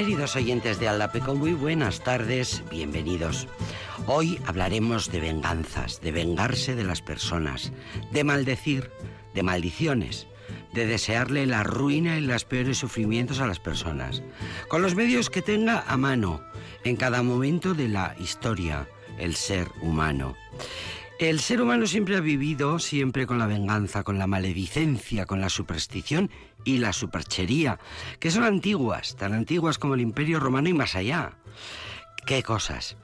Queridos oyentes de Aldapeco, muy buenas tardes, bienvenidos. Hoy hablaremos de venganzas, de vengarse de las personas, de maldecir, de maldiciones, de desearle la ruina y los peores sufrimientos a las personas, con los medios que tenga a mano en cada momento de la historia, el ser humano. El ser humano siempre ha vivido, siempre con la venganza, con la maledicencia, con la superstición y la superchería, que son antiguas, tan antiguas como el Imperio Romano y más allá. ¿Qué cosas?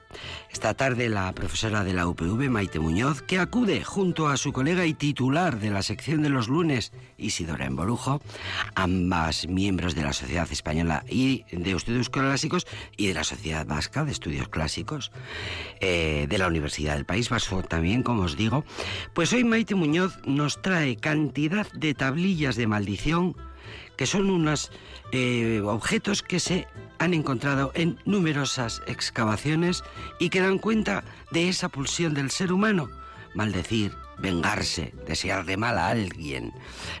Esta tarde la profesora de la UPV, Maite Muñoz, que acude junto a su colega y titular de la sección de los lunes, Isidora Emborujo, ambas miembros de la Sociedad Española y de Estudios Clásicos y de la Sociedad Vasca de Estudios Clásicos, eh, de la Universidad del País Vasco también, como os digo, pues hoy Maite Muñoz nos trae cantidad de tablillas de maldición que son unos eh, objetos que se han encontrado en numerosas excavaciones y que dan cuenta de esa pulsión del ser humano, maldecir, vengarse, desear de mal a alguien,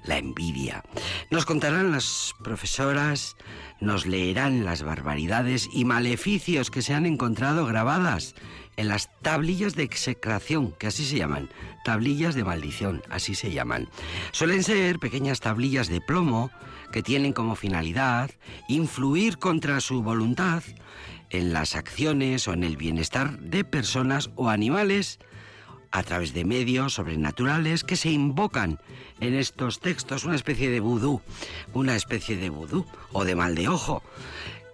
la envidia. Nos contarán las profesoras, nos leerán las barbaridades y maleficios que se han encontrado grabadas en las tablillas de execración, que así se llaman, tablillas de maldición, así se llaman. Suelen ser pequeñas tablillas de plomo que tienen como finalidad influir contra su voluntad en las acciones o en el bienestar de personas o animales a través de medios sobrenaturales que se invocan en estos textos, una especie de vudú, una especie de vudú o de mal de ojo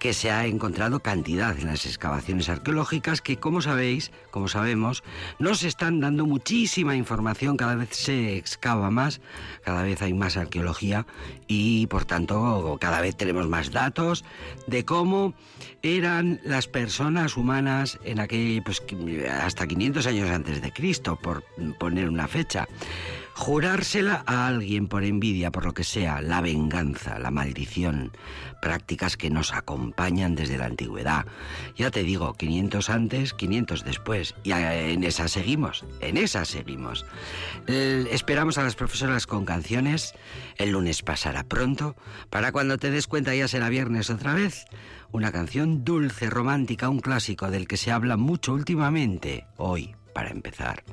que se ha encontrado cantidad en las excavaciones arqueológicas que, como sabéis, como sabemos, nos están dando muchísima información, cada vez se excava más, cada vez hay más arqueología y, por tanto, cada vez tenemos más datos de cómo eran las personas humanas en aquel, pues, hasta 500 años antes de Cristo, por poner una fecha. Jurársela a alguien por envidia, por lo que sea, la venganza, la maldición, prácticas que nos acompañan desde la antigüedad. Ya te digo, 500 antes, 500 después, y en esa seguimos, en esa seguimos. esperamos a las profesoras con canciones, el lunes pasará pronto, para cuando te des cuenta ya será viernes otra vez. Una canción dulce, romántica, un clásico del que se habla mucho últimamente, hoy, para empezar.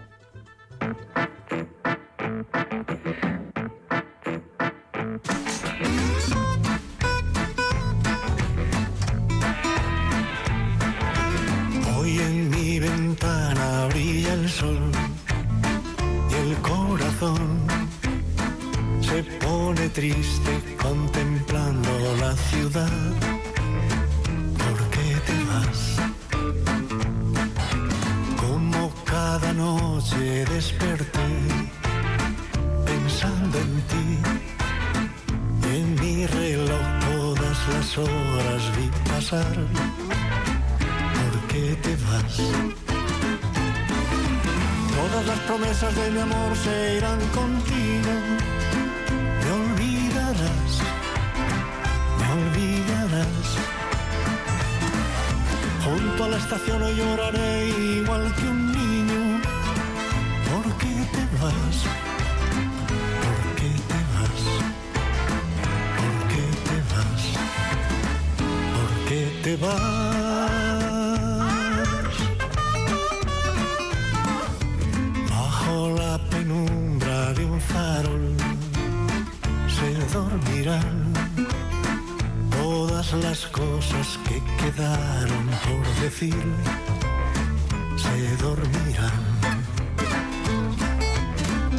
Hoy en mi ventana brilla el sol y el corazón se pone triste contemplando la ciudad. ¿Por qué te vas? Como cada noche desperté en ti. En mi reloj todas las horas vi pasar. ¿Por qué te vas? Todas las promesas de mi amor se irán contigo. Me olvidarás, me olvidarás. Junto a la estación hoy lloraré igual que un niño. ¿Por qué te vas? Bajo la penumbra de un farol se dormirán todas las cosas que quedaron por decir. Se dormirán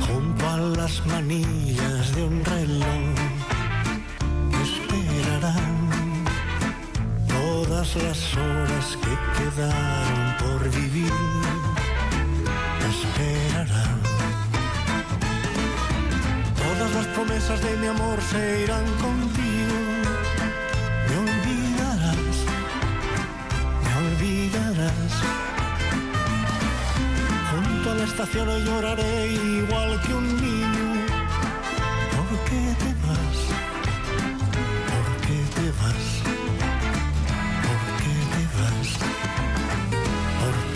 junto a las manillas de un reloj. Las horas que quedaron por vivir. Esperarán. Todas las promesas de mi amor se irán contigo. Me olvidarás, me olvidarás. Junto a la estación hoy lloraré igual que un niño.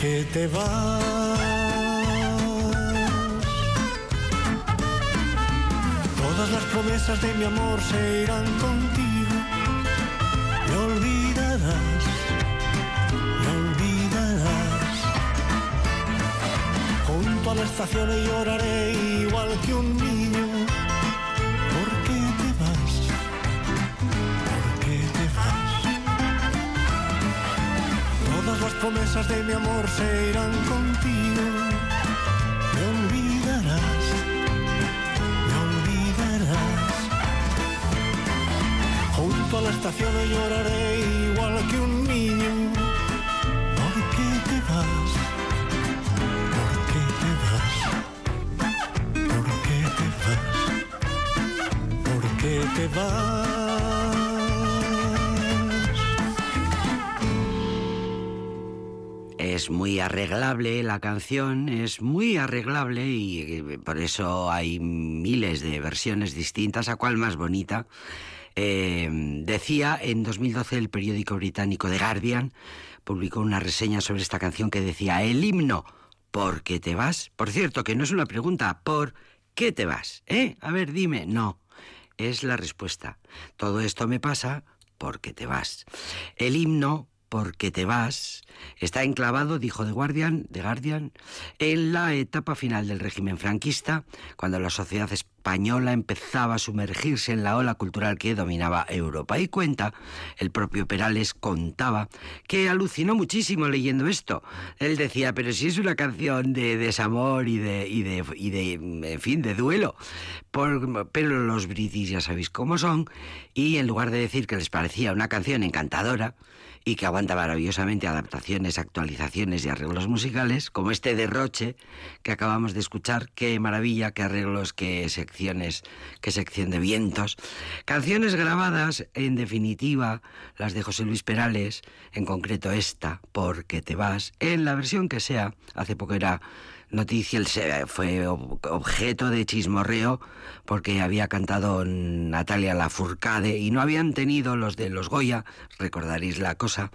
¿Por qué te vas? Todas las promesas de mi amor se irán contigo. Me olvidarás, me olvidarás. Junto a la estación lloraré igual que un niño. Promesas de mi amor se irán contigo. Me olvidarás, me olvidarás. Junto a la estación lloraré igual que un niño. ¿Por qué te vas? ¿Por qué te vas? ¿Por qué te vas? ¿Por qué te vas? Es muy arreglable la canción, es muy arreglable y eh, por eso hay miles de versiones distintas, a cuál más bonita. Eh, decía en 2012 el periódico británico The Guardian publicó una reseña sobre esta canción que decía el himno ¿Por qué te vas? Por cierto, que no es una pregunta, ¿por qué te vas? ¿Eh? A ver, dime, no. Es la respuesta. Todo esto me pasa porque te vas. El himno porque te vas está enclavado, dijo The Guardian, The Guardian, en la etapa final del régimen franquista, cuando la sociedad española empezaba a sumergirse en la ola cultural que dominaba Europa. Y cuenta, el propio Perales contaba, que alucinó muchísimo leyendo esto. Él decía, pero si es una canción de desamor y de, y de, en fin, de duelo. Pero los british ya sabéis cómo son, y en lugar de decir que les parecía una canción encantadora, y que aguanta maravillosamente adaptaciones, actualizaciones y arreglos musicales, como este derroche que acabamos de escuchar, qué maravilla, qué arreglos, qué secciones, qué sección de vientos. Canciones grabadas, en definitiva, las de José Luis Perales, en concreto esta, Porque te vas, en la versión que sea, hace poco era noticia, fue ob- objeto de chismorreo porque había cantado Natalia Lafourcade y no habían tenido los de los Goya, recordaréis la cosa,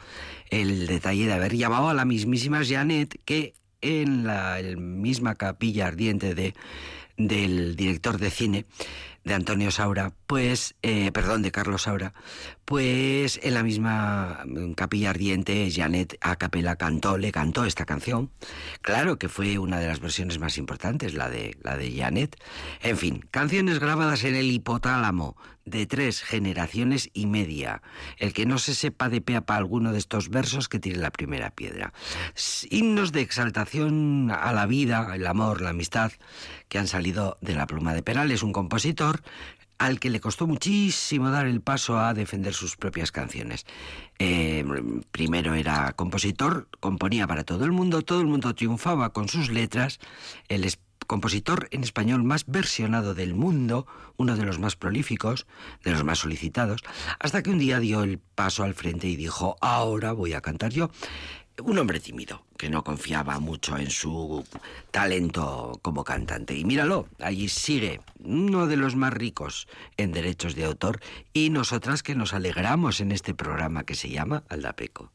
el detalle de haber llamado a la mismísima Janet que en la misma capilla ardiente de, del director de cine de Antonio Saura, pues, eh, perdón, de Carlos Saura, pues en la misma capilla ardiente Janet a capela cantó, le cantó esta canción. Claro que fue una de las versiones más importantes, la de, la de Janet. En fin, canciones grabadas en el hipotálamo de tres generaciones y media. El que no se sepa de pe a alguno de estos versos que tire la primera piedra. Himnos de exaltación a la vida, el amor, la amistad, que han salido de la pluma de Perales, un compositor al que le costó muchísimo dar el paso a defender sus propias canciones. Eh, primero era compositor, componía para todo el mundo, todo el mundo triunfaba con sus letras, el compositor en español más versionado del mundo, uno de los más prolíficos, de los más solicitados, hasta que un día dio el paso al frente y dijo, ahora voy a cantar yo. Un hombre tímido, que no confiaba mucho en su talento como cantante. Y míralo, allí sigue, uno de los más ricos en derechos de autor, y nosotras que nos alegramos en este programa que se llama Aldapeco.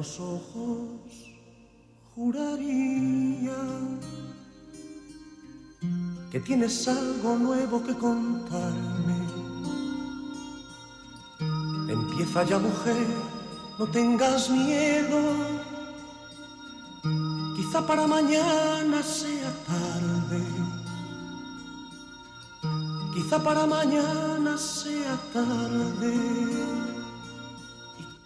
Los ojos, juraría que tienes algo nuevo que contarme. Empieza ya, mujer, no tengas miedo. Quizá para mañana sea tarde. Quizá para mañana sea tarde.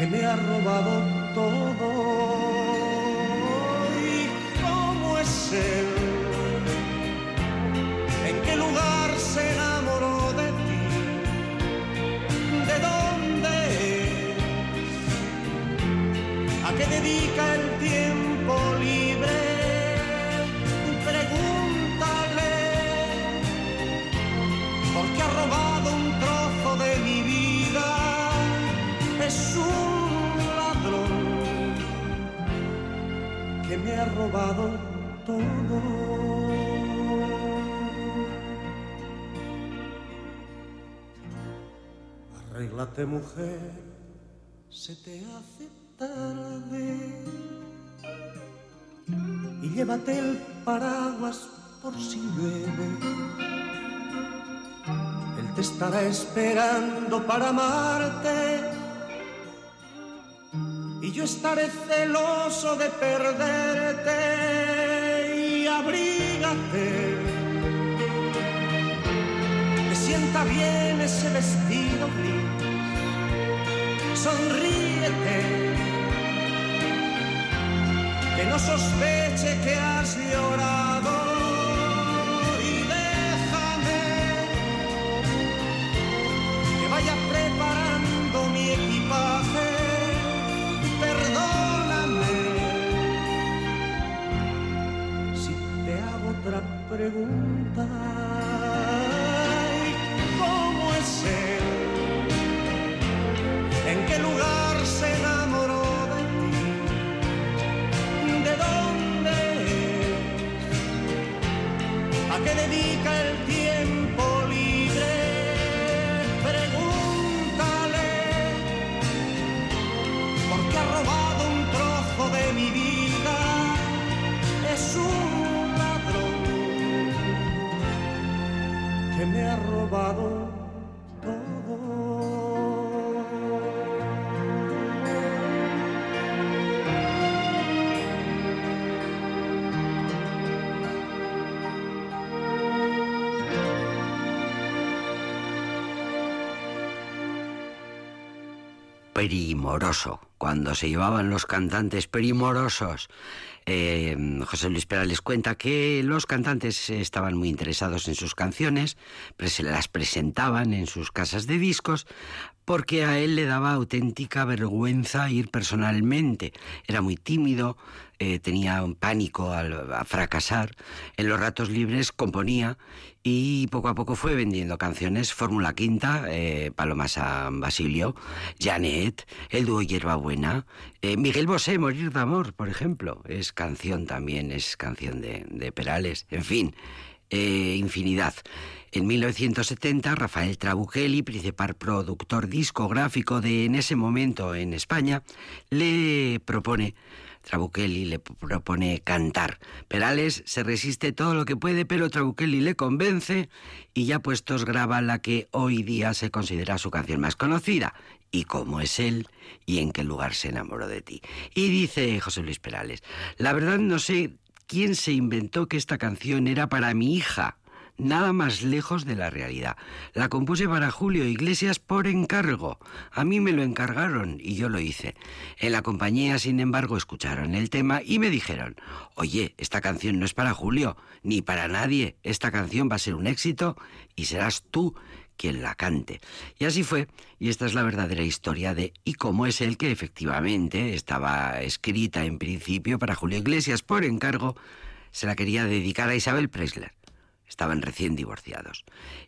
que me ha robado todo. ¿Y cómo es él? ¿En qué lugar se enamoró de ti? ¿De dónde es? ¿A qué dedica ha robado todo. Arréglate mujer, se te hace tarde y llévate el paraguas por si llueve. Él te estará esperando para amarte y yo estaré celoso de perderte y abrígate. Te sienta bien ese vestido gris, sonríete, que no sospeche que has llorado otra Primoroso, cuando se llevaban los cantantes primorosos. Eh, José Luis Perales cuenta que los cantantes estaban muy interesados en sus canciones, se las presentaban en sus casas de discos, porque a él le daba auténtica vergüenza ir personalmente. Era muy tímido, eh, tenía un pánico al, fracasar. En los ratos libres componía y poco a poco fue vendiendo canciones. Fórmula Quinta, eh, Paloma San Basilio, Janet, El dúo Hierbabuena, eh, Miguel Bosé, Morir de Amor, por ejemplo. Es canción también, es canción de, de Perales. En fin, eh, infinidad. En 1970, Rafael Trabuchelli, principal productor discográfico de en ese momento en España, le propone Trabuchelli le propone cantar. Perales se resiste todo lo que puede, pero Trabuchelli le convence y ya puestos graba la que hoy día se considera su canción más conocida, y cómo es él y en qué lugar se enamoró de ti. Y dice José Luis Perales, la verdad no sé quién se inventó que esta canción era para mi hija. Nada más lejos de la realidad. La compuse para Julio Iglesias por encargo. A mí me lo encargaron y yo lo hice. En la compañía, sin embargo, escucharon el tema y me dijeron, oye, esta canción no es para Julio, ni para nadie. Esta canción va a ser un éxito y serás tú quien la cante. Y así fue, y esta es la verdadera historia de y cómo es el que efectivamente estaba escrita en principio para Julio Iglesias por encargo, se la quería dedicar a Isabel Presler. Estaban recién divorciados.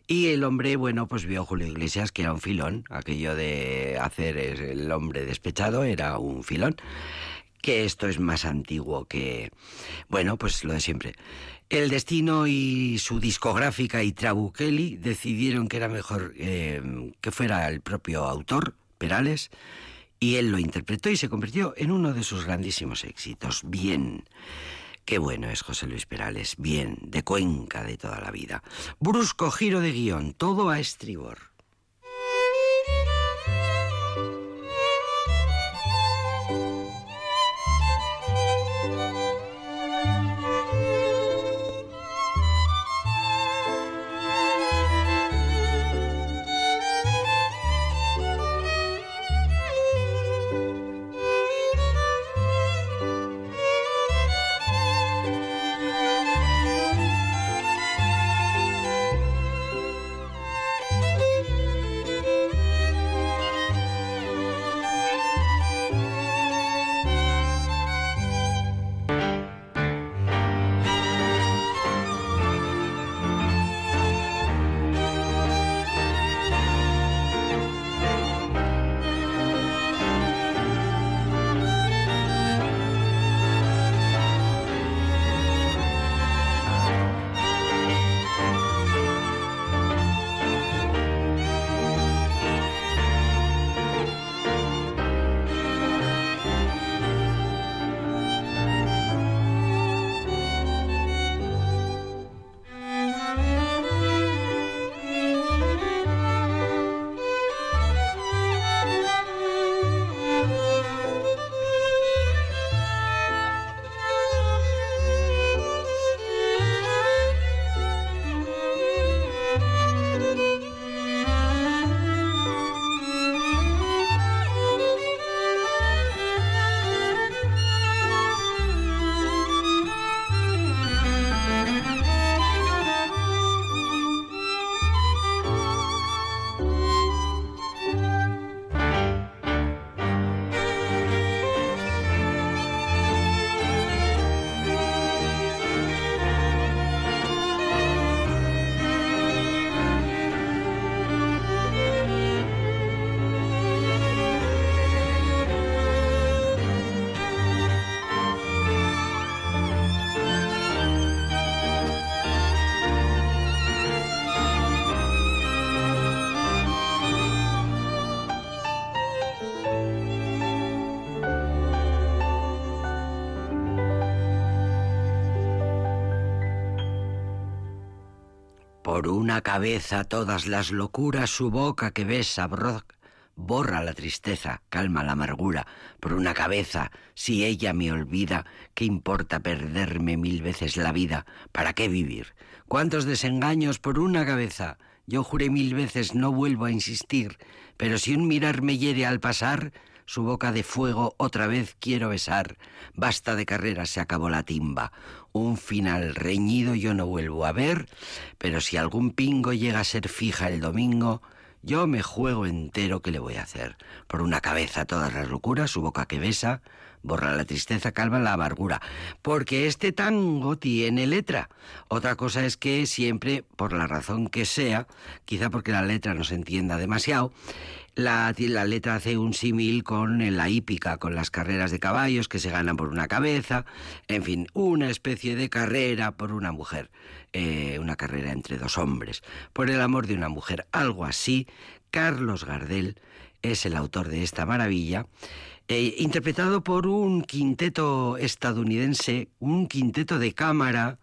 Y el hombre, bueno, pues vio a Julio Iglesias que era un filón, aquello de hacer el hombre despechado era un filón, que esto es más antiguo que, bueno, pues lo de siempre. El Destino y su discográfica y Trabuchelli decidieron que era mejor eh, que fuera el propio autor, Perales, y él lo interpretó y se convirtió en uno de sus grandísimos éxitos. Bien. Qué bueno es José Luis Perales, bien, de Cuenca de toda la vida. Brusco giro de guion, todo a estribor. Por una cabeza todas las locuras, su boca que besa borra la tristeza, calma la amargura. Por una cabeza, si ella me olvida, ¿qué importa perderme mil veces la vida? ¿Para qué vivir? ¿Cuántos desengaños por una cabeza? Yo juré mil veces no vuelvo a insistir, pero si un mirar me hiere al pasar, su boca de fuego otra vez quiero besar. Basta de carreras, se acabó la timba. Un final reñido yo no vuelvo a ver, pero si algún pingo llega a ser fija el domingo, yo me juego entero que le voy a hacer. Por una cabeza todas las locuras, su boca que besa, borra la tristeza, calma la amargura. Porque este tango tiene letra. Otra cosa es que siempre, por la razón que sea, quizá porque la letra no se entienda demasiado, la, la, letra hace un símil con la hípica, con las carreras de caballos que se ganan por una cabeza, en fin, una especie de carrera por una mujer, eh, una carrera entre dos hombres, por el amor de una mujer, algo así. Carlos Gardel es el autor de esta maravilla eh, interpretado por un quinteto estadounidense, un quinteto de cámara,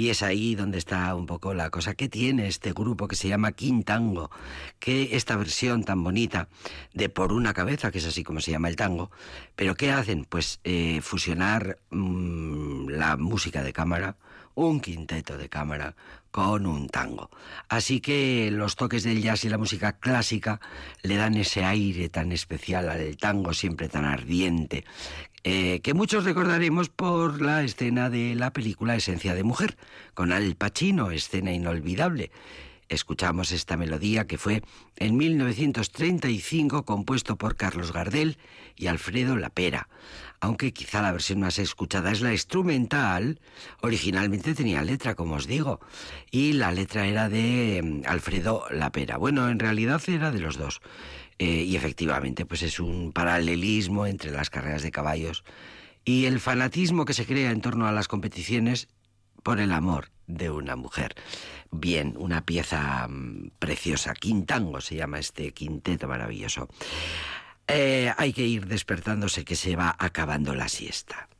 y es ahí donde está un poco la cosa que tiene este grupo que se llama Quintango, que esta versión tan bonita de Por una cabeza, que es así como se llama el tango, pero ¿qué hacen? Pues eh, fusionar mm, la música de cámara, un quinteto de cámara con un tango. Así que los toques del jazz y la música clásica le dan ese aire tan especial al tango, siempre tan ardiente, eh, que muchos recordaremos por la escena de la película Esencia de Mujer, con Al Pacino, escena inolvidable escuchamos esta melodía que fue en 1935 compuesto por Carlos Gardel y Alfredo Lapera. Aunque quizá la versión más escuchada es la instrumental, originalmente tenía letra, como os digo, y la letra era de mm, Alfredo Lapera. Bueno, en realidad era de los dos. Eh, y efectivamente, pues es un paralelismo entre las carreras de caballos y el fanatismo que se crea en torno a las competiciones por el amor de una mujer. Bien, una pieza mm, preciosa. Quintango se llama este quinteto maravilloso. Eh, hay que ir despertándose que se va acabando la siesta.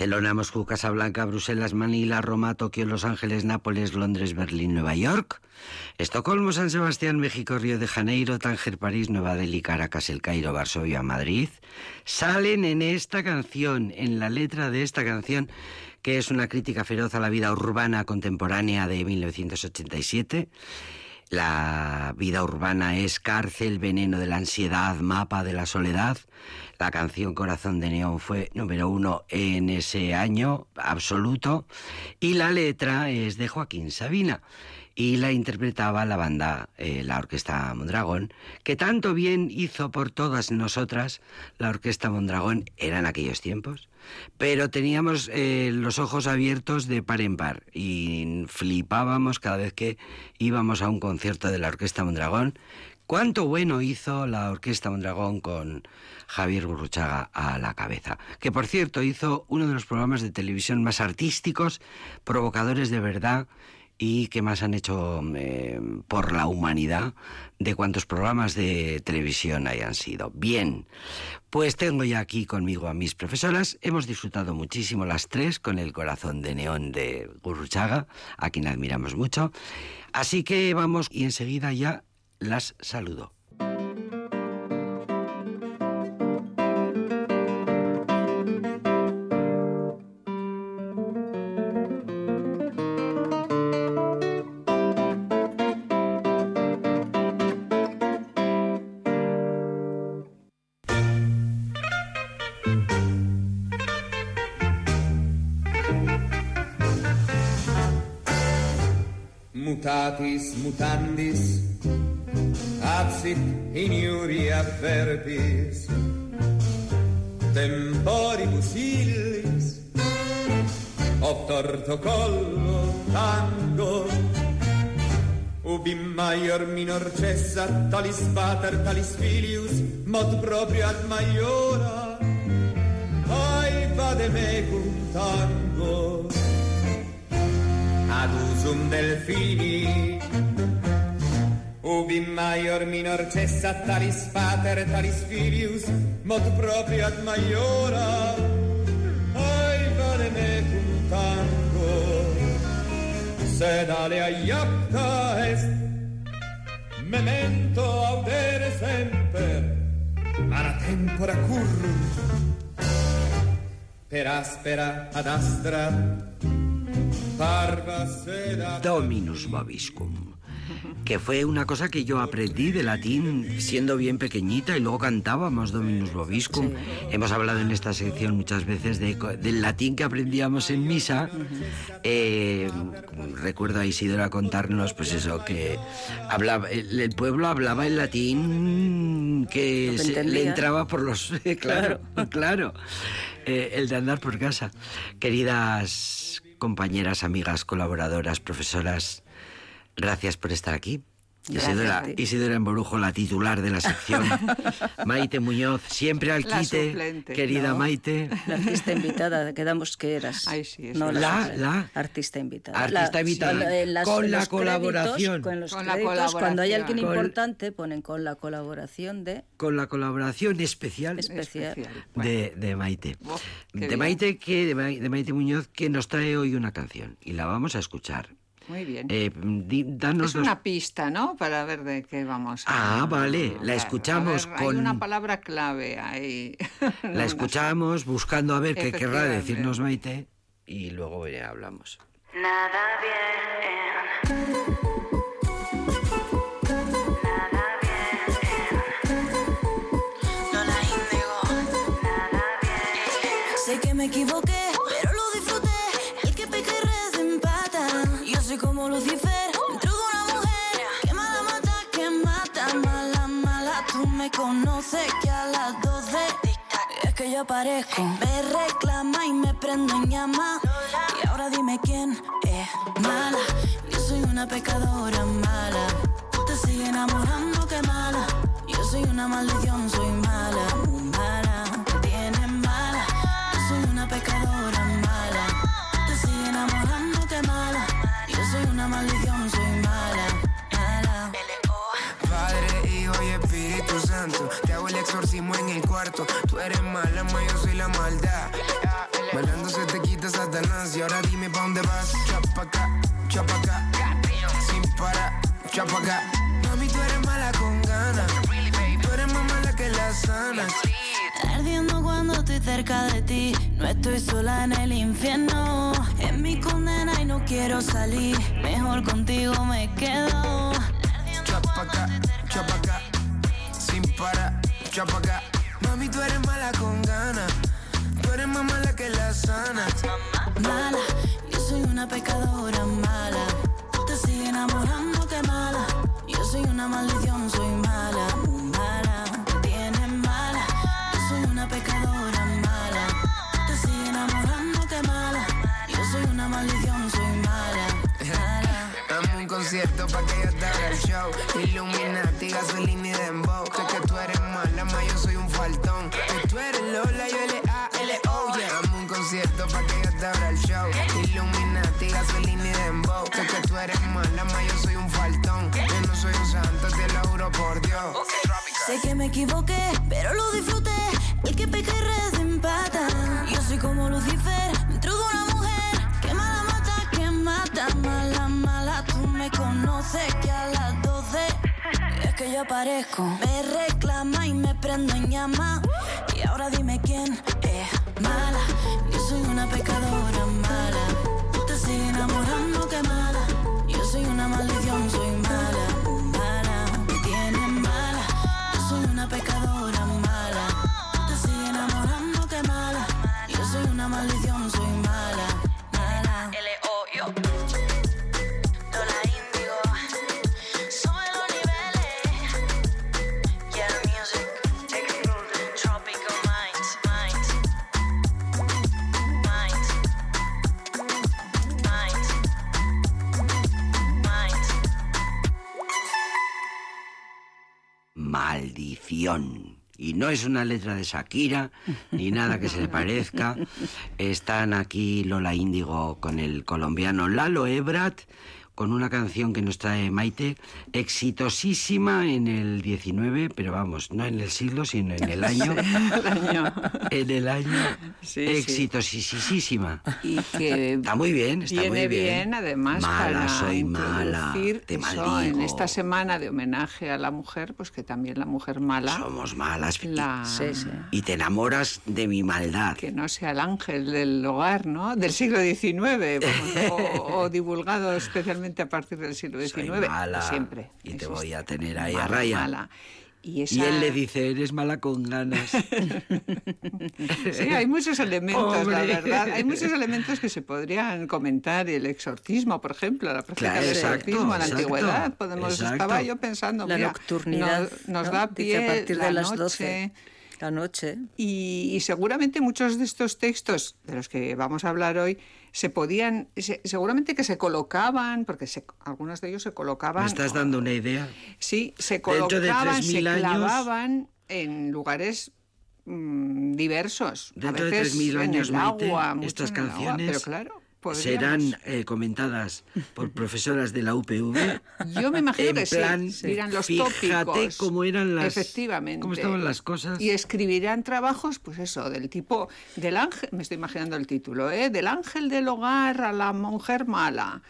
Barcelona, Moscú, Casablanca, Bruselas, Manila, Roma, Tokio, Los Ángeles, Nápoles, Londres, Berlín, Nueva York, Estocolmo, San Sebastián, México, Río de Janeiro, Tánger, París, Nueva Delhi, Caracas, El Cairo, Varsovia, Madrid, salen en esta canción, en la letra de esta canción, que es una crítica feroz a la vida urbana contemporánea de 1987. La vida urbana es cárcel, veneno de la ansiedad, mapa de la soledad. La canción Corazón de Neón fue número uno en ese año absoluto. Y la letra es de Joaquín Sabina y la interpretaba la banda, eh, la Orquesta Mondragón, que tanto bien hizo por todas nosotras. La Orquesta Mondragón era en aquellos tiempos, pero teníamos eh, los ojos abiertos de par en par y flipábamos cada vez que íbamos a un concierto de la Orquesta Mondragón. Cuánto bueno hizo la Orquesta Mondragón con Javier Gurruchaga a la cabeza, que por cierto hizo uno de los programas de televisión más artísticos, provocadores de verdad y qué más han hecho eh, por la humanidad de cuántos programas de televisión hayan sido. Bien, pues tengo ya aquí conmigo a mis profesoras. Hemos disfrutado muchísimo las tres con el corazón de neón de Gurruchaga, a quien admiramos mucho. Así que vamos y enseguida ya las saludo. Mutatis mutandis absit in iuria verbis temporibus illis obtorto collo tango ubi maior minor cessa talis pater talis filius mod proprio ad maiora. Ai vade mecum tango ad usum delfini. Ubi maior minor cessa talis pater talis filius mod proprio ad maiora. Ai vale mecum tango sed alea iapta est memento audere semper ara tempora currunt per aspera ad astra Dominus Vobiscum, que fue una cosa que yo aprendí de latín siendo bien pequeñita y luego cantábamos Dominus Vobiscum. Hemos hablado en esta sección muchas veces de, del latín que aprendíamos en misa. Eh, recuerdo a Isidora contarnos, pues eso, que hablaba, el, el pueblo hablaba el latín que se- le entraba por los... claro, claro. Eh, el de andar por casa. Queridas compañeras, amigas, colaboradoras, profesoras, gracias por estar aquí. Isidora. Isidora Emborujo, la titular de la sección. Maite Muñoz, siempre al La quite. suplente. Querida No. Maite. La artista invitada, quedamos que eras. Ay, sí, no. La- la- artista invitada. Artista La- invitada. con- las- la los colaboración. créditos, con los Con la créditos, cuando hay alguien colaboración. Con- importante, ponen con la colaboración de Con la colaboración especial de, de Maite. Uf, de. Maite que de, Ma- de Maite Muñoz que nos trae hoy una canción y la vamos a escuchar. Muy bien. Eh, di- danos es dos- una pista, ¿no? Para ver de qué vamos a Ah, vale, la escuchamos ver, con- Hay una palabra clave ahí. La escuchamos buscando a ver qué querrá decirnos Maite y luego eh, hablamos. Nada bien, nada bien, Lola Índigo, nada bien. Sé que me equivoqué, como Lucifer, dentro de una mujer. Que mala mata, que mata, mala, mala. Tú me conoces que a las 12 es que yo aparezco. Me reclama y me prendo en llama. Y ahora dime quién es mala. Yo soy una pecadora mala. Te sigue enamorando, que mala. Yo soy una maldición, soy mala, mala. Maldición, soy mala, mala. Padre, Hijo y Espíritu Santo, te hago el exorcismo en el cuarto. Tú eres mala, ma, yo soy la maldad. Bailando se te quita Satanás y ahora dime pa' dónde vas. Chapa acá, chapa acá, sin parar, chapa acá. Cuando estoy cerca de ti. No estoy sola en el infierno. Es mi condena y no quiero salir. Mejor contigo me quedo. Chapa acá, chapa acá, sin parar, chapa acá. Mami, tú eres mala con ganas. Tú eres más mala que la sana. Mala, yo soy una pecadora mala. Te sigue enamorando, que mala. Yo soy una maldición, soy mala. Maldición, soy mala, mala. Dame un concierto pa' que yo te haga el show. Illuminati, gasolina y dembow. Sé que tú eres mala, ma yo soy un faltón. Que tú eres Lola, yo L-A-L-O, yeah. Dame un concierto pa' que yo te haga el show. Illuminati, gasolina y dembow. Sé que tú eres mala, ma yo soy un faltón. Yo no soy un santo, te lo juro por Dios. Sé que me equivoqué, pero lo disfruté. Yo aparezco. Me reclama y me prendo en llama. Y ahora dime quién es mala. Yo soy una pecadora mala. Te sigue enamorando, que mala. Yo soy una maldición, soy no es una letra de Shakira, ni nada que se le parezca. Están aquí Lola Índigo con el colombiano Lalo Ebrat, con una canción que nos trae Maite, exitosísima en el 19, pero vamos, no en el siglo, sino en el año. En el año. Sí, sí. exitosísima. Y que Está muy bien, está viene muy bien. además Mala, para soy mala, te maldigo. en esta semana de homenaje a la mujer, pues que también la mujer mala, Somos malas. la, Sí, sí. Y te enamoras de mi maldad. que no sea el ángel del hogar, ¿no? Del siglo XIX, o, o divulgado especialmente a partir del siglo XIX. Soy mala. Siempre. Y te voy a tener ahí Mala, a raya. mala. Y, Y esa- él le dice, eres mala con ganas. Sí, hay muchos elementos, la Hombre. verdad. Hay muchos elementos que se podrían comentar. El exorcismo, por ejemplo, la práctica Claro, del exacto, exorcismo en la antigüedad. Podemos, exacto. estaba yo pensando, La mira, nocturnidad. nos, nos ¿no? da Dice pie a partir la de las noche, 12. La noche. Y, y seguramente muchos de estos textos de los que vamos a hablar hoy se podían, se- seguramente que se colocaban, porque se- algunos de ellos se colocaban. ¿Me estás dando una idea? Sí, se Dentro de colocaban, se 3.000 años- clavaban en lugares mm, diversos. Dentro a de veces 3.000 años, en el Maite, agua, estas en el agua, canciones pero claro, podríamos- serán eh, comentadas por profesoras de la UPV. Yo me imagino en que plan, sí, dirán los fíjate tópicos. cómo eran las... Efectivamente. Cómo estaban las cosas. Y escribirán trabajos, pues eso, del tipo, del ángel, me estoy imaginando el título, ¿eh? del ángel del hogar a la mujer mala.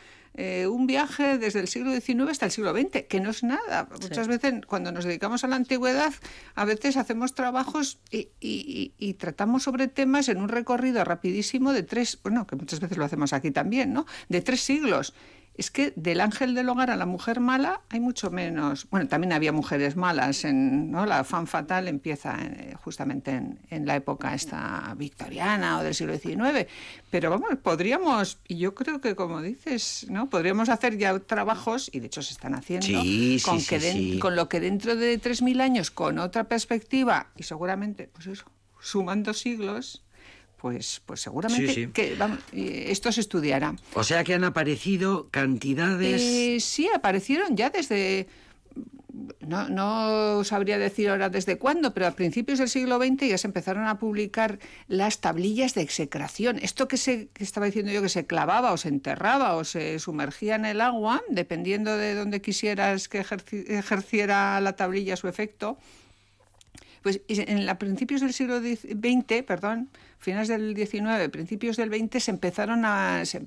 Eh, un viaje desde el siglo XIX hasta el siglo XX, que no es nada. Muchas veces cuando nos dedicamos a la antigüedad, a veces hacemos trabajos y, y- y- y tratamos sobre temas en un recorrido rapidísimo de tres, bueno, que muchas veces lo hacemos aquí también, ¿no? De tres siglos. Es que del ángel del hogar a la mujer mala hay mucho menos. Bueno, también había mujeres malas. En, ¿no? La fan fatal empieza eh, justamente en, en la época esta victoriana o del siglo XIX. Pero vamos, podríamos, y yo creo que como dices, ¿no? podríamos hacer ya trabajos, y de hecho se están haciendo, Sí, con, sí, que sí. con lo que dentro de 3.000 años, con otra perspectiva, y seguramente, pues eso, sumando siglos, pues, pues seguramente Sí, sí. que vamos, esto se estudiará. O sea que han aparecido cantidades... Eh, sí, aparecieron ya desde. No, no sabría decir ahora desde cuándo, pero a principios del siglo XX ya se empezaron a publicar las tablillas de execración. Esto que, se, que estaba diciendo yo, que se clavaba o se enterraba o se sumergía en el agua, dependiendo de dónde quisieras que ejerci- ejerciera la tablilla su efecto, Pues en la principios del siglo XX, perdón, finales del XIX, principios del XX, se empezaron a se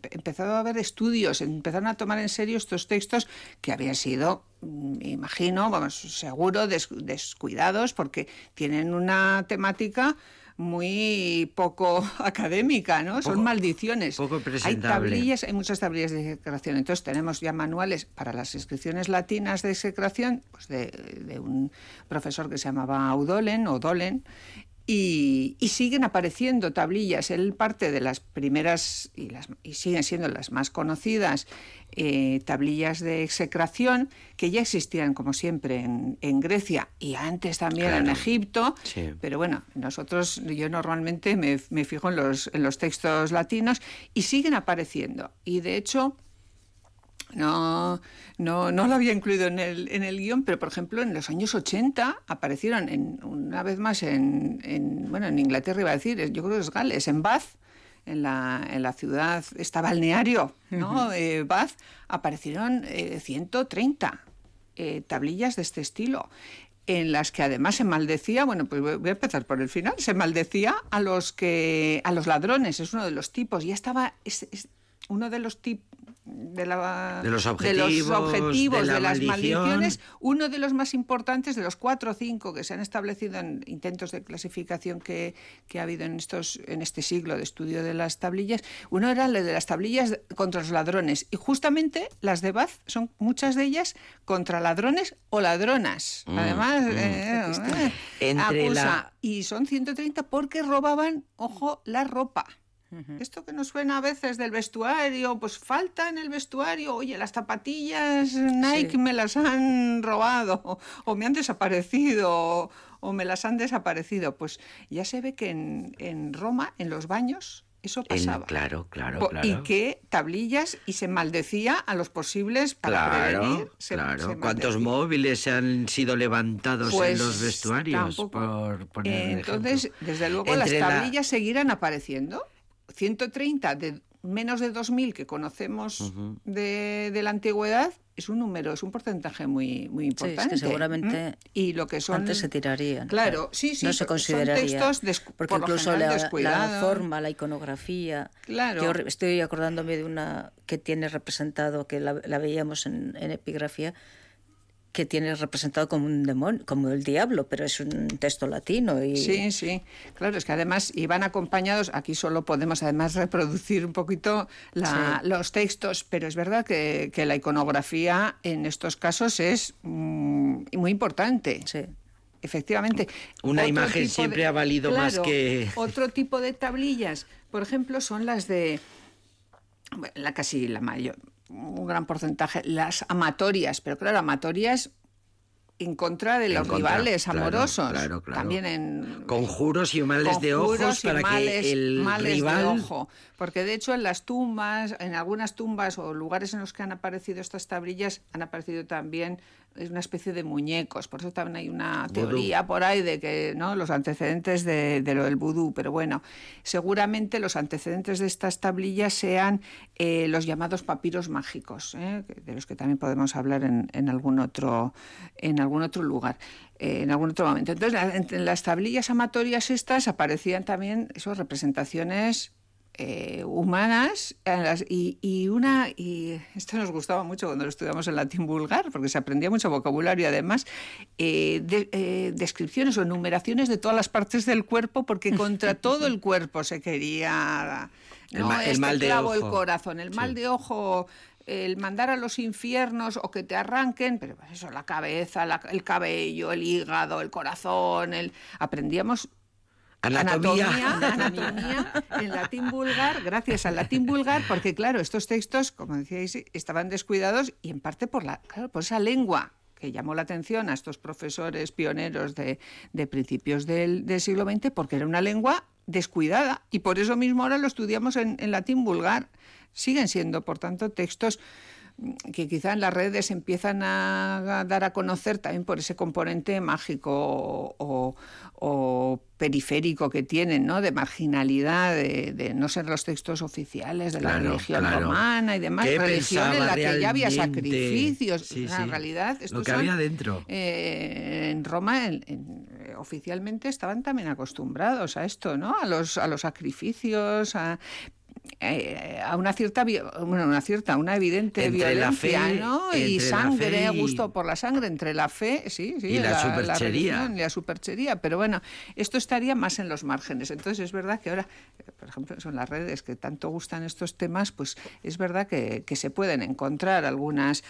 a haber estudios, se empezaron a tomar en serio estos textos que habían sido, mm, me imagino, vamos, seguro, des- descuidados, porque tienen una temática muy poco académica, ¿no? Poco- Son maldiciones. poco Hay tablillas, hay muchas tablillas de execración. Entonces tenemos ya manuales para las inscripciones latinas de execración, pues de, de un profesor que se llamaba Audolen o Dolen. Y, y siguen apareciendo tablillas. Él parte de las primeras, y, las, y siguen siendo las más conocidas, eh, tablillas de execración, que ya existían, como siempre, en, en Grecia y antes también en. Egipto. Sí. Pero bueno, nosotros, yo normalmente me, me fijo en los, en los textos latinos y siguen apareciendo. Y de hecho, no, no, no lo había incluido en el, en el guion, pero por ejemplo en los años 80 aparecieron en, una vez más en, en, bueno, en Inglaterra, iba a decir, yo creo que es Gales, en Bath, en la, en la ciudad, está balneario, ¿no? Eh, Bath, aparecieron eh, 130 eh, tablillas de este estilo en las que además se maldecía, bueno, pues voy a empezar por el final, se maldecía a los que a los ladrones, es uno de los tipos, ya estaba es, es uno de los tipos de, la- De los de objetivos, los objetivos, de de, la las maldición. maldiciones, uno de los más importantes de los cuatro o cinco que se han establecido en intentos de clasificación que, que ha habido en estos en este siglo de estudio de las tablillas, uno era el de las tablillas contra los ladrones y justamente las de Bath son muchas de ellas contra ladrones o ladronas. Mm, Además, mm. eh, eh, Entre acusa. la- y son 130 porque robaban, ojo, la ropa. Esto que nos suena a veces del vestuario, pues falta en el vestuario, oye, las zapatillas Nike Sí. me las han robado, o, me han desaparecido, o, o me las han desaparecido. Pues ya se ve que en, en Roma, en los baños, eso En- pasaba. claro, claro, claro. Y que tablillas, y se maldecía a los posibles para prevenir. Claro, se- claro. se ¿Cuántos móviles han sido levantados en Pues, los vestuarios? tampoco. Por poner Entonces, ejemplo? desde luego, las la- tablillas seguirán apareciendo. 130 de menos de 2.000 que conocemos de, de la antigüedad es un número, es un porcentaje muy, muy Sí, es que importante. seguramente ¿m? Y lo que son... Antes se tirarían. Claro, sí, sí, No se son consideraría. textos des- porque por lo incluso general la, la forma, la iconografía. Claro. Yo estoy acordándome de una que tiene representado, que la, la veíamos en, en epigrafía, que tiene representado como un demonio, como el diablo, pero es un texto latino. Y, Sí, sí, claro, es que además iban acompañados, aquí solo podemos además reproducir un poquito la- Sí. los textos, pero es verdad que, que la iconografía en estos casos es mm, muy importante. Sí. Efectivamente. Una Otro imagen siempre ha valido más que- Otro tipo de tablillas, por ejemplo, son las de bueno, la casi la mayor, un gran porcentaje, las amatorias, pero claro, amatorias en contra de los contra, rivales amorosos. claro, claro. También en Conjuros y males de ojos para males, que el males de rival... ojo. Porque de hecho en las tumbas, en algunas tumbas o lugares en los que han aparecido estas tablillas, han aparecido también es una especie de muñecos. Por eso también hay una Vudú. teoría por ahí de que no los antecedentes de, de lo del vudú. Pero bueno, seguramente los antecedentes de estas tablillas sean eh, los llamados papiros mágicos, ¿eh? de los que también podemos hablar en, en algún otro en algún otro lugar, eh, en algún otro momento. Entonces, entre las tablillas amatorias estas aparecían también esas representaciones eh, humanas y, y una y esto nos gustaba mucho cuando lo estudiamos en latín vulgar porque se aprendía mucho vocabulario además eh, de- eh, descripciones o enumeraciones de todas las partes del cuerpo porque contra todo el cuerpo se quería El no, ma- el este mal de clavo, el ojo. corazón el mal Sí. de ojo el mandar a los infiernos o que te arranquen, pero pues eso, la cabeza, la- el cabello, el hígado, el corazón, el... aprendíamos Anatomía. anatomía, en latín vulgar, gracias al latín vulgar, porque claro, estos textos, como decíais, estaban descuidados y en parte por la, claro, por esa lengua que llamó la atención a estos profesores pioneros de, de principios del, del siglo XX, porque era una lengua descuidada y por eso mismo ahora lo estudiamos en, latín vulgar. Siguen siendo, por tanto, textos que quizá en las redes empiezan a dar a conocer también por ese componente mágico o, o- o periférico que tienen, ¿no? De marginalidad, de, de no ser los textos oficiales de la religión claro. romana y demás. ¿Qué Religión en la que ya había sacrificios. Sí, en sí. realidad, Lo que son, había dentro. eh, en Roma, en- en- eh, oficialmente estaban también acostumbrados a esto, ¿no? A los, a los sacrificios, a eh, a una cierta bueno una cierta una evidente Entre la violencia fe- ¿no? y sangre y- gusto por la sangre entre la fe sí, sí Y la superchería. religión la superchería pero bueno esto estaría más en los márgenes entonces es verdad que ahora por ejemplo son las redes que tanto gustan estos temas pues es verdad que, que se pueden encontrar algunas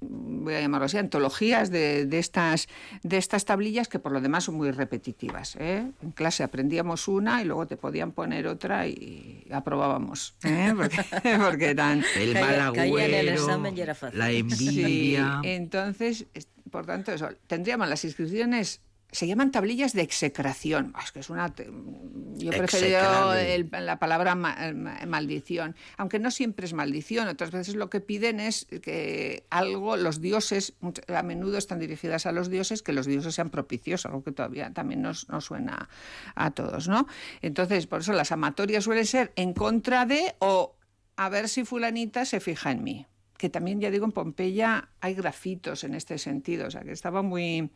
voy a llamarlo así, antologías de, de estas, de estas tablillas que por lo demás son muy repetitivas. ¿eh? En clase aprendíamos una y luego te podían poner otra y aprobábamos. ¿eh? Porque, porque eran... El mal caía en el agüero, examen y era fácil. la Sí, envidia. entonces, es- por tanto, eso, tendríamos las inscripciones. Se llaman tablillas de execración. Ah, Es que es una. te- Yo prefiero el- la palabra ma- ma- maldición. Aunque no siempre es maldición. Otras veces lo que piden es que algo, los dioses, a menudo están dirigidas a los dioses, que los dioses sean propicios, algo que todavía también nos, nos suena a todos, ¿no? Entonces, por eso las amatorias suelen ser en contra de o a ver si fulanita se fija en mí. Que también, ya digo, en Pompeya hay grafitos en este sentido, o sea, que estaba muy,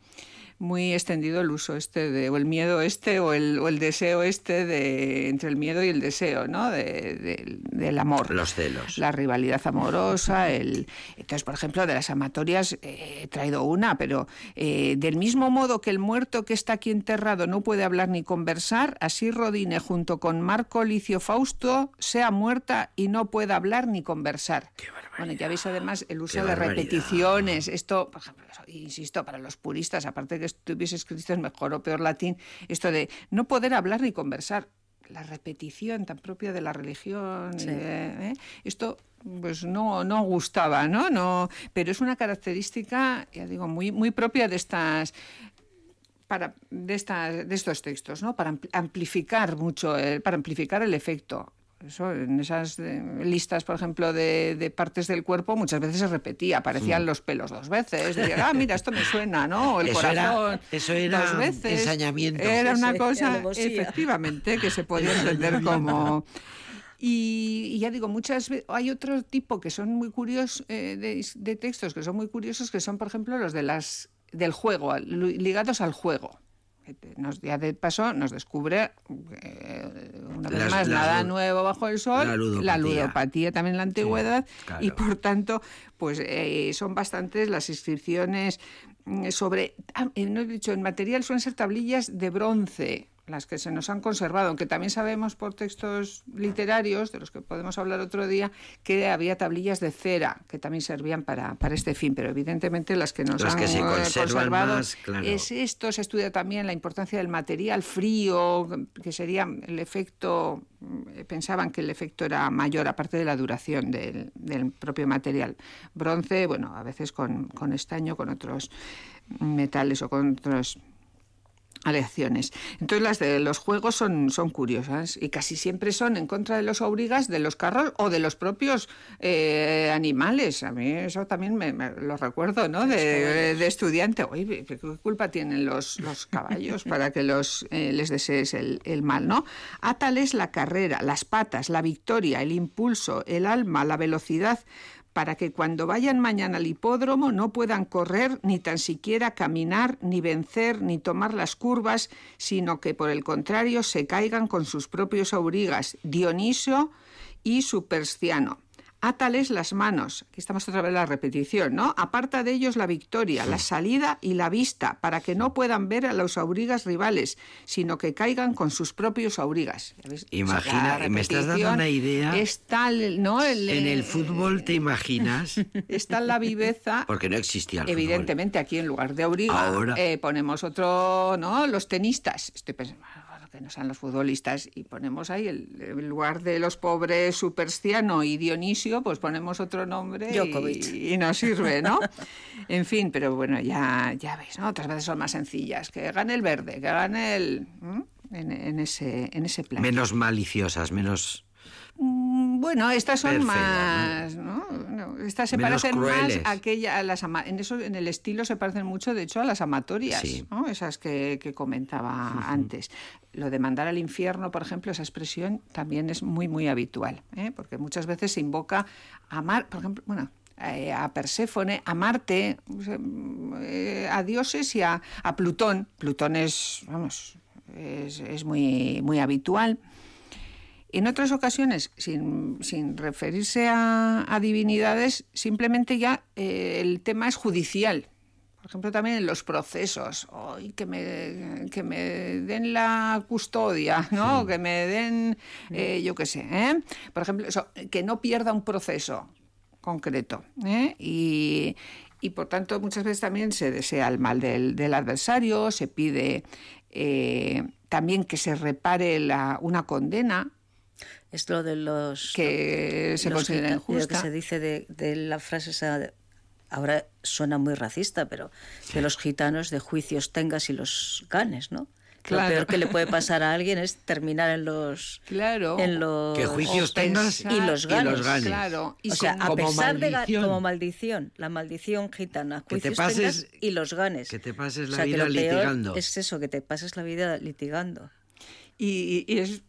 muy extendido el uso este de, o el miedo este, o el, o el deseo este de, entre el miedo y el deseo, ¿no? De- de- del amor. Los celos. La rivalidad amorosa, el... Entonces, por ejemplo, de las amatorias eh, he traído una, pero eh, del mismo modo que el muerto que está aquí enterrado no puede hablar ni conversar, así Rodine junto con Marco Licio Fausto sea muerta y no pueda hablar ni conversar. Bueno, ya veis además el uso Qué de barbaridad. repeticiones. Esto, por ejemplo, insisto, para los puristas, aparte que estuviese escrito en mejor o peor latín, esto de no poder hablar ni conversar. La repetición tan propia de la religión. Sí. de- ¿eh? Esto pues no, no gustaba, ¿no? no Pero es una característica, ya digo, muy, muy propia de estas para de, estas, de estos textos, ¿no? Para ampli- amplificar mucho, el- para amplificar el efecto. Eso, en esas eh, listas, por ejemplo, de, de partes del cuerpo, muchas veces se repetía, aparecían los pelos dos veces. Decía, ah, mira, esto me suena, ¿no? O el Eso era- corazón. eso era dos veces. ensañamiento. Era una cosa, efectivamente, que se podía entender como. Y, y ya digo, muchas veces hay otro tipo que son muy curiosos eh, de, de textos que son muy curiosos, que son, por ejemplo, los de las del juego, ligados al juego. Que te- Nos, ya de paso nos descubre eh, una vez más nada nuevo bajo el sol, la ludopatía. también en la antigüedad claro. y por tanto pues eh, son bastantes las inscripciones mm, sobre ah, eh, no he dicho en material suelen ser tablillas de bronce las que se nos han conservado, aunque también sabemos por textos literarios, de los que podemos hablar otro día, que había tablillas de cera, que también servían para, para este fin, pero evidentemente las que nos Las han que se eh, conservado más, claro. es esto, se estudia también la importancia del material frío, que sería el efecto, mm, pensaban que el efecto era mayor, aparte de la duración del, del propio material. Bronce, bueno, a veces con, con estaño, con otros metales o con otros aleaciones. Entonces las de los juegos son, son curiosas y casi siempre son en contra de los aurigas, de los carros o de los propios eh, animales. A mí eso también me, me lo recuerdo, ¿no? De, de estudiante. Oye, ¿qué culpa tienen los, los caballos para que los eh, les desees el, el mal, ¿no? Átales la carrera, las patas, la victoria, el impulso, el alma, la velocidad para que cuando vayan mañana al hipódromo no puedan correr, ni tan siquiera caminar, ni vencer, ni tomar las curvas, sino que por el contrario se caigan con sus propios aurigas, Dionisio y Superstiano. Átales las manos, aquí estamos otra vez la repetición, ¿no? Aparta de ellos la victoria, la salida y la vista, para que no puedan ver a los aurigas rivales, sino que caigan con sus propios aurigas. Imagina, me estás dando una idea. Es tal, ¿no? El, En el eh, fútbol, ¿te imaginas? está la viveza. Porque no existía el fútbol. Evidentemente, aquí en lugar de auriga Ahora. eh, ponemos otro, ¿no? Los tenistas. Estoy pensando, que no sean los futbolistas. Y ponemos ahí, el, en lugar de los pobres Superstiano y Dionisio, pues ponemos otro nombre y- y, nos sirve, ¿no? en fin, pero bueno, ya, ya veis, ¿no? Otras veces son más sencillas. Que gane el verde, que gane el... En, en ese, en ese plan. Menos maliciosas, menos... Mm, Bueno, estas son más, ¿no? No, estas se Menos parecen crueles. más a aquella, a las en eso, en el estilo se parecen mucho, de hecho, a las amatorias, Sí. ¿no? Esas que, que comentaba antes. Lo de mandar al infierno, por ejemplo, esa expresión también es muy, muy habitual, ¿eh? porque muchas veces se invoca amar, por ejemplo, bueno, eh, a Perséfone, a Marte, eh, a dioses y a, a Plutón. Plutón es, vamos, es, es muy, muy habitual. En otras ocasiones, sin, sin referirse a, a divinidades, simplemente ya eh, el tema es judicial. Por ejemplo, también en los procesos, ¡ay, que, me, que me den la custodia, ¿no? Que me den, eh, yo qué sé, ¿eh? Por ejemplo, eso, que no pierda un proceso concreto. ¿eh? Y, y, por tanto, muchas veces también se desea el mal del, del adversario, se pide también que se repare la, una condena Es lo de los que se los considera gita- lo que injusta. se dice de, de la frase esa de- ahora suena muy racista, pero de los gitanos de juicios tengas y los ganes, ¿no? Claro. Lo peor que le puede pasar a alguien es terminar en los Claro. en los Que juicios tengas y los ganes. ganes. Claro. Y o sea, con- a como pesar de maldición. como maldición, la maldición gitana, Que te juicios pases- tengas y los ganes. que te pases la O sea, que vida lo peor litigando. Es eso, que te pases la vida litigando. Y, y es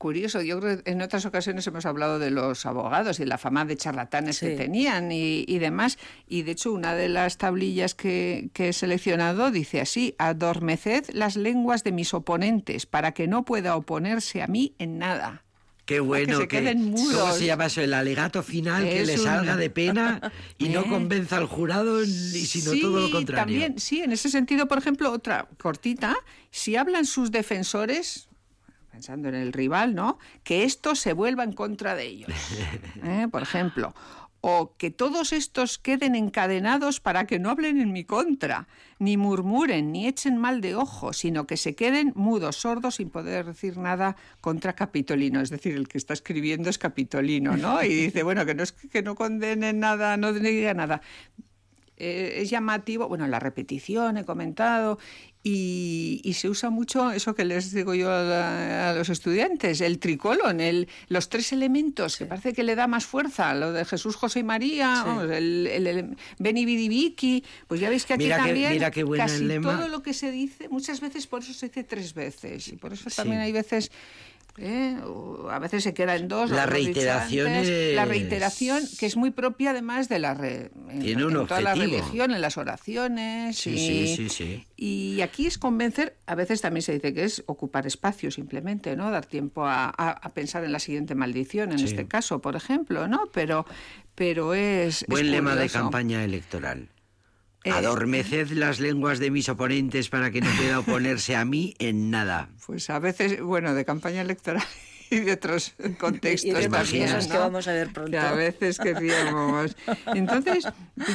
curioso, yo creo que en otras ocasiones hemos hablado de los abogados y la fama de charlatanes que tenían y, y demás. Y de hecho, una de las tablillas que, que he seleccionado dice así: Adormeced las lenguas de mis oponentes para que no pueda oponerse a mí en nada. Qué bueno se que, queden mudos. ¿Cómo se llama eso? El alegato final que le un- salga de pena y no convenza al jurado, sino sí, todo lo contrario. También, sí, en ese sentido, por ejemplo, otra cortita, si hablan sus defensores, pensando en el rival, ¿no? Que esto se vuelva en contra de ellos. ¿eh? Por ejemplo. O que todos estos queden encadenados para que no hablen en mi contra, ni murmuren, ni echen mal de ojo, sino que se queden mudos, sordos, sin poder decir nada contra Capitolino. Es decir, el que está escribiendo es Capitolino, ¿no? Y dice, bueno, que no es que no condenen nada, no diga nada eh, es llamativo, bueno, la repetición he comentado, y, y se usa mucho eso que les digo yo a, la- a los estudiantes, el tricolon, el, los tres elementos, que parece que le da más fuerza, lo de Jesús, José y María, Sí. vamos, el, el, el Beni Vidi Vici, pues ya veis que aquí Mira también mira qué bueno el casi lema. todo lo que se dice, muchas veces por eso se dice tres veces, y por eso Sí. también hay veces... ¿eh? a veces se queda en dos. La reiteración antes. La es- reiteración, que es muy propia además de la... Re, en- Tiene un en toda la religión, en las oraciones. Sí, y, sí, sí, sí. y aquí es convencer, a veces también se dice que es ocupar espacio simplemente, ¿no? Dar tiempo a, a- a pensar en la siguiente maldición, en Sí. este caso, por ejemplo, ¿no? Pero, pero es... es Buen lema de campaña electoral. Eh, Adormeced las lenguas de mis oponentes para que no pueda oponerse a mí en nada. Pues a veces, bueno, de campaña electoral y de otros contextos Y de otras cosas ¿no? que vamos a ver pronto. Que a veces querríamos. Entonces,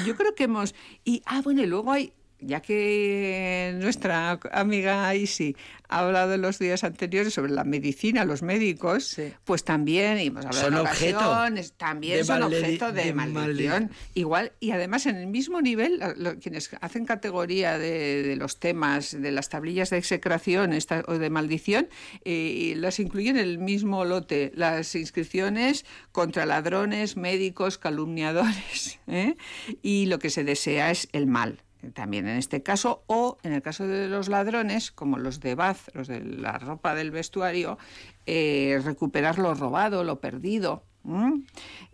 yo creo que hemos... Y, ah, bueno, y luego hay... Ya que nuestra amiga Isi ha hablado en los días anteriores sobre la medicina, los médicos, Sí. pues también, y hemos hablado Son objeto ocasiones, también de son objeto de, de maldición. maldi- Igual, y además en el mismo nivel, lo- lo- quienes hacen categoría de, de los temas, de las tablillas de execración esta- o de maldición, eh, las incluyen en el mismo lote, las inscripciones contra ladrones, médicos, calumniadores, ¿eh? y lo que se desea es el mal. También en este caso, o en el caso de los ladrones, como los de Baz, los de la ropa del vestuario, eh, recuperar lo robado, lo perdido.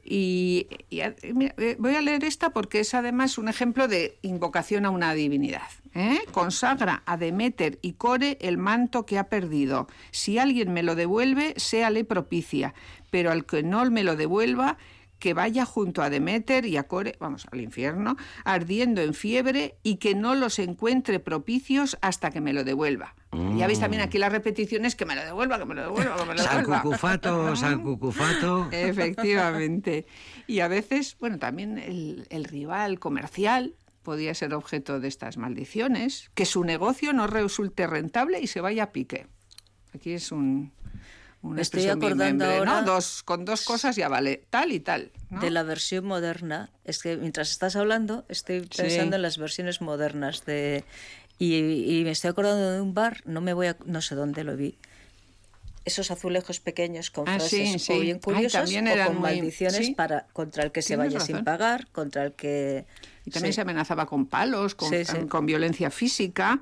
Y, eh, voy a leer esta porque es además un ejemplo de invocación a una divinidad. ¿eh? Consagra a Demeter y Core el manto que ha perdido. Si alguien me lo devuelve, séale propicia, pero al que no me lo devuelva, que vaya junto a Demeter y a Core, vamos, al infierno, ardiendo en fiebre y que no los encuentre propicios hasta que me lo devuelva. Ya veis también aquí las repeticiones, que me lo devuelva, que me lo devuelva, que me lo San devuelva. Cucufato, San Cucufato. Efectivamente. Y a veces, bueno, también el, el rival comercial podía ser objeto de estas maldiciones, que su negocio no resulte rentable y se vaya a pique. Aquí es un... Me estoy acordando membre, ¿no? ahora Dos, con dos cosas ya vale, tal y tal. ¿no? De la versión moderna, es que mientras estás hablando, estoy pensando Sí. en las versiones modernas de y, y me estoy acordando de un bar, no me voy a, no sé dónde lo vi. Esos azulejos pequeños con Ah, frases sí, sí. o bien Ay, curiosas también o con muy- maldiciones sí. para contra el que se vaya sin pagar, contra el que Y también se amenazaba con palos, con, con violencia física.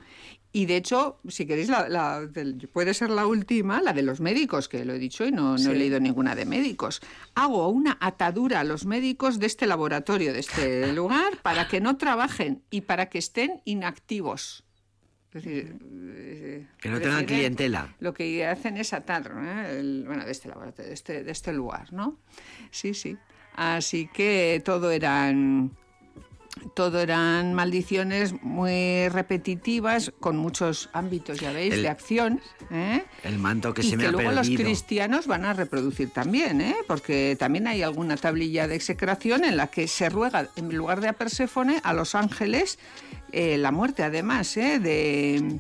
Y de hecho, si queréis, la, la del- puede ser la última, la de los médicos, que lo he dicho y no, no he leído ninguna de médicos. Hago una atadura a los médicos de este laboratorio, de este lugar, para que no trabajen y para que estén inactivos. Es decir, eh, Que no tengan clientela. Lo que hacen es atar, ¿eh? El- bueno, de este laboratorio, de este, de este lugar, ¿no? Sí, sí. Así que todo eran todo eran maldiciones muy repetitivas, con muchos ámbitos, ya veis, El- de acción. ¿eh? El manto que y se me que ha luego los cristianos van a reproducir también, ¿eh? porque también hay alguna tablilla de execración en la que se ruega, en lugar de a Perséfone, a los ángeles eh, la muerte, además, ¿eh? de...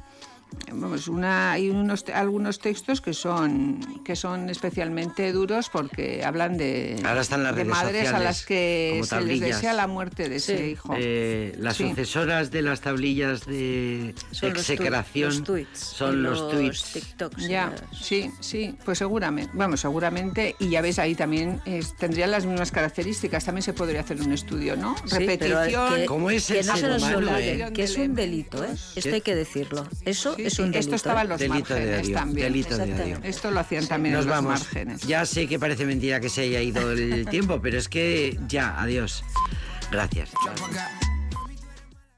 Vamos, una, hay unos, algunos textos que son que son especialmente duros porque hablan de, Ahora están las de redes madres a las que se les desea la muerte de ese hijo. Eh, las Sí. sucesoras de las tablillas de Son los execración los tweets son los, tweets. TikToks. y Ya, sí, sí, pues seguramente, vamos, seguramente, y ya ves ahí también es- tendrían las mismas características, también se podría hacer un estudio, ¿no? Sí, Repetición. que, ¿Cómo es que el no se nos olvide, eh? que es un delito, ¿eh? Esto hay que decirlo. Eso Sí, es un delito. Esto estaba en ¿eh? los Delito de márgenes odio. también. Delito de. Esto lo hacían también Nos en los vamos. márgenes. Ya sé que parece mentira que se haya ido el tiempo, pero es que ya, adiós. Gracias. Acá.